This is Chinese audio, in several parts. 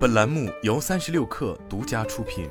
本栏目由三十六氪独家出品。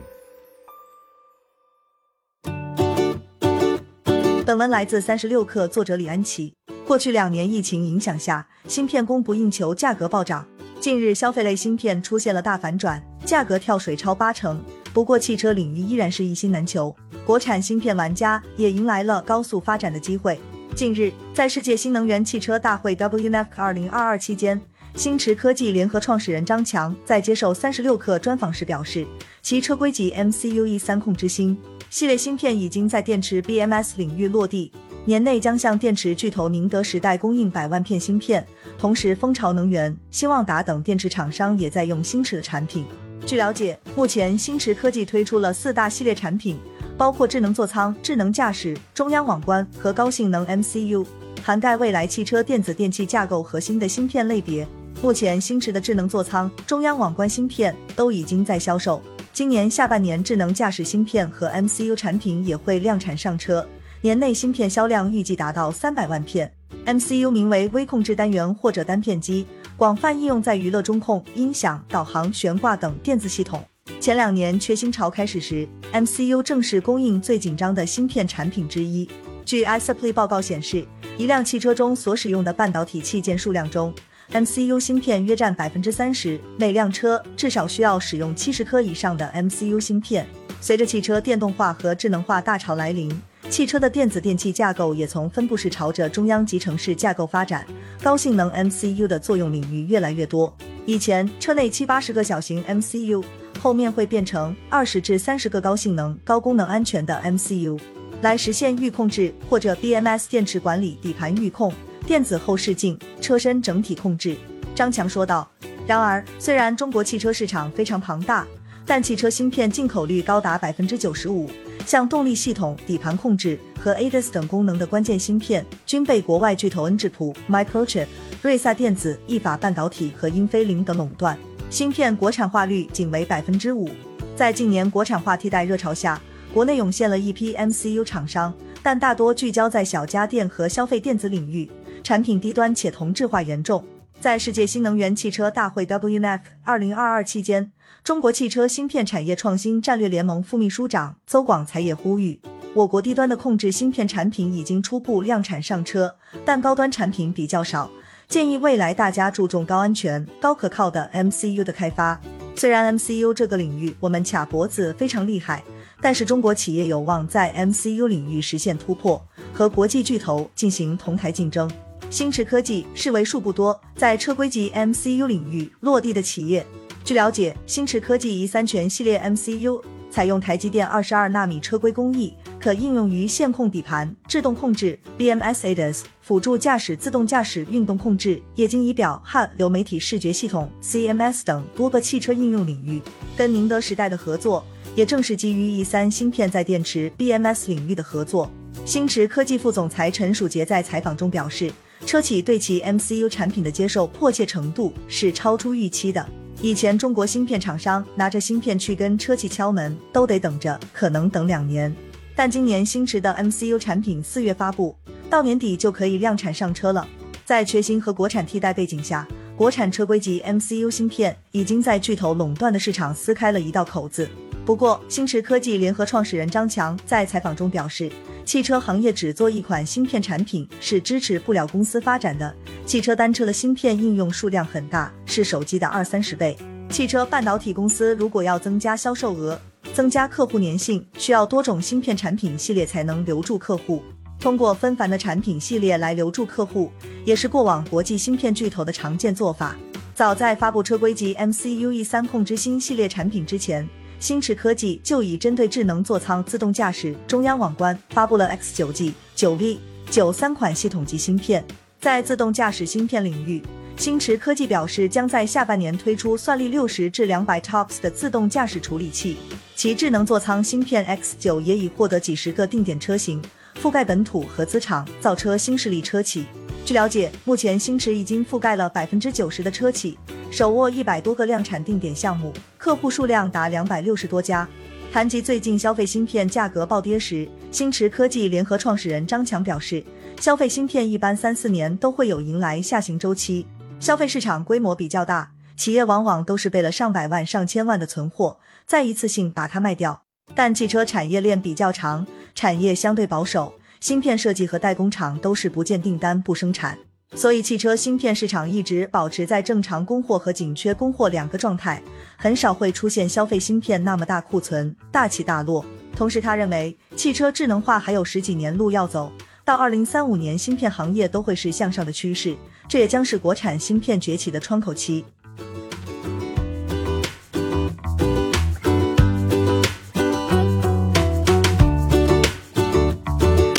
本文来自三十六氪，作者李安琪。过去两年疫情影响下，芯片供不应求，价格暴涨。近日，消费类芯片出现了大反转，价格跳水超八成。不过，汽车领域依然是一心难求，国产芯片玩家也迎来了高速发展的机会。近日，在世界新能源汽车大会 WNEC 二零二二期间。星驰科技联合创始人张强在接受三十六氪专访时表示，其车规级 MCU E 三控之星系列芯片已经在电池 BMS 领域落地，年内将向电池巨头宁德时代供应百万片芯片。同时，蜂巢能源、新旺达等电池厂商也在用星驰的产品。据了解，目前星驰科技推出了四大系列产品，包括智能座舱、智能驾驶、中央网关和高性能 MCU，涵盖未来汽车电子电器架构核心的芯片类别。目前，星驰的智能座舱、中央网关芯片都已经在销售。今年下半年，智能驾驶芯片和 MCU 产品也会量产上车，年内芯片销量预计达到三百万片。MCU 名为微控制单元或者单片机，广泛应用在娱乐中控、音响、导航、悬挂等电子系统。前两年缺芯潮开始时，MCU 正是供应最紧张的芯片产品之一。据 iSupply 报告显示，一辆汽车中所使用的半导体器件数量中，MCU 芯片约占百分之三十，每辆车至少需要使用七十颗以上的 MCU 芯片。随着汽车电动化和智能化大潮来临，汽车的电子电器架构也从分布式朝着中央集成式架构发展，高性能 MCU 的作用领域越来越多。以前车内七八十个小型 MCU，后面会变成二十至三十个高性能、高功能、安全的 MCU，来实现预控制或者 BMS 电池管理、底盘预控。电子后视镜、车身整体控制，张强说道。然而，虽然中国汽车市场非常庞大，但汽车芯片进口率高达百分之九十五，像动力系统、底盘控制和 ADAS 等功能的关键芯片，均被国外巨头恩智浦、Microchip、瑞萨电子、意法半导体和英飞凌等垄断，芯片国产化率仅为百分之五。在近年国产化替代热潮下，国内涌现了一批 MCU 厂商，但大多聚焦在小家电和消费电子领域。产品低端且同质化严重。在世界新能源汽车大会 WNEC 二零二二期间，中国汽车芯片产业创新战略联盟副秘书长邹广才也呼吁，我国低端的控制芯片产品已经初步量产上车，但高端产品比较少，建议未来大家注重高安全、高可靠的 MCU 的开发。虽然 MCU 这个领域我们卡脖子非常厉害，但是中国企业有望在 MCU 领域实现突破，和国际巨头进行同台竞争。星驰科技是为数不多在车规级 MCU 领域落地的企业。据了解，星驰科技 E 三全系列 MCU 采用台积电二十二纳米车规工艺，可应用于线控底盘、制动控制、BMS ADAS、辅助驾驶、自动驾驶、运动控制、液晶仪表、HUD 流媒体视觉系统 CMS 等多个汽车应用领域。跟宁德时代的合作，也正是基于 E 三芯片在电池 BMS 领域的合作。星驰科技副总裁陈曙杰在采访中表示。车企对其 MCU 产品的接受迫切程度是超出预期的。以前中国芯片厂商拿着芯片去跟车企敲门，都得等着，可能等两年。但今年星驰的 MCU 产品四月发布，到年底就可以量产上车了。在缺芯和国产替代背景下，国产车规级 MCU 芯片已经在巨头垄断的市场撕开了一道口子。不过，星驰科技联合创始人张强在采访中表示。汽车行业只做一款芯片产品是支持不了公司发展的。汽车单车的芯片应用数量很大，是手机的二三十倍。汽车半导体公司如果要增加销售额、增加客户粘性，需要多种芯片产品系列才能留住客户。通过纷繁的产品系列来留住客户，也是过往国际芯片巨头的常见做法。早在发布车规级 MCU E 三控制新系列产品之前。星驰科技就已针对智能座舱、自动驾驶、中央网关发布了 X 九 G、九 V、九三款系统级芯片。在自动驾驶芯片领域，星驰科技表示将在下半年推出算力六十至两百 TOPS 的自动驾驶处理器。其智能座舱芯片 X 九也已获得几十个定点车型，覆盖本土合资厂、造车新势力车企。据了解，目前星驰已经覆盖了百分之九十的车企。手握一百多个量产定点项目，客户数量达两百六十多家。谈及最近消费芯片价格暴跌时，星驰科技联合创始人张强表示，消费芯片一般三四年都会有迎来下行周期，消费市场规模比较大，企业往往都是备了上百万、上千万的存货，再一次性把它卖掉。但汽车产业链比较长，产业相对保守，芯片设计和代工厂都是不见订单不生产，所以汽车芯片市场一直保持在正常供货和紧缺供货两个状态，很少会出现消费芯片那么大库存、大起大落。同时，他认为汽车智能化还有十几年路要走，到二零三五年，芯片行业都会是向上的趋势，这也将是国产芯片崛起的窗口期。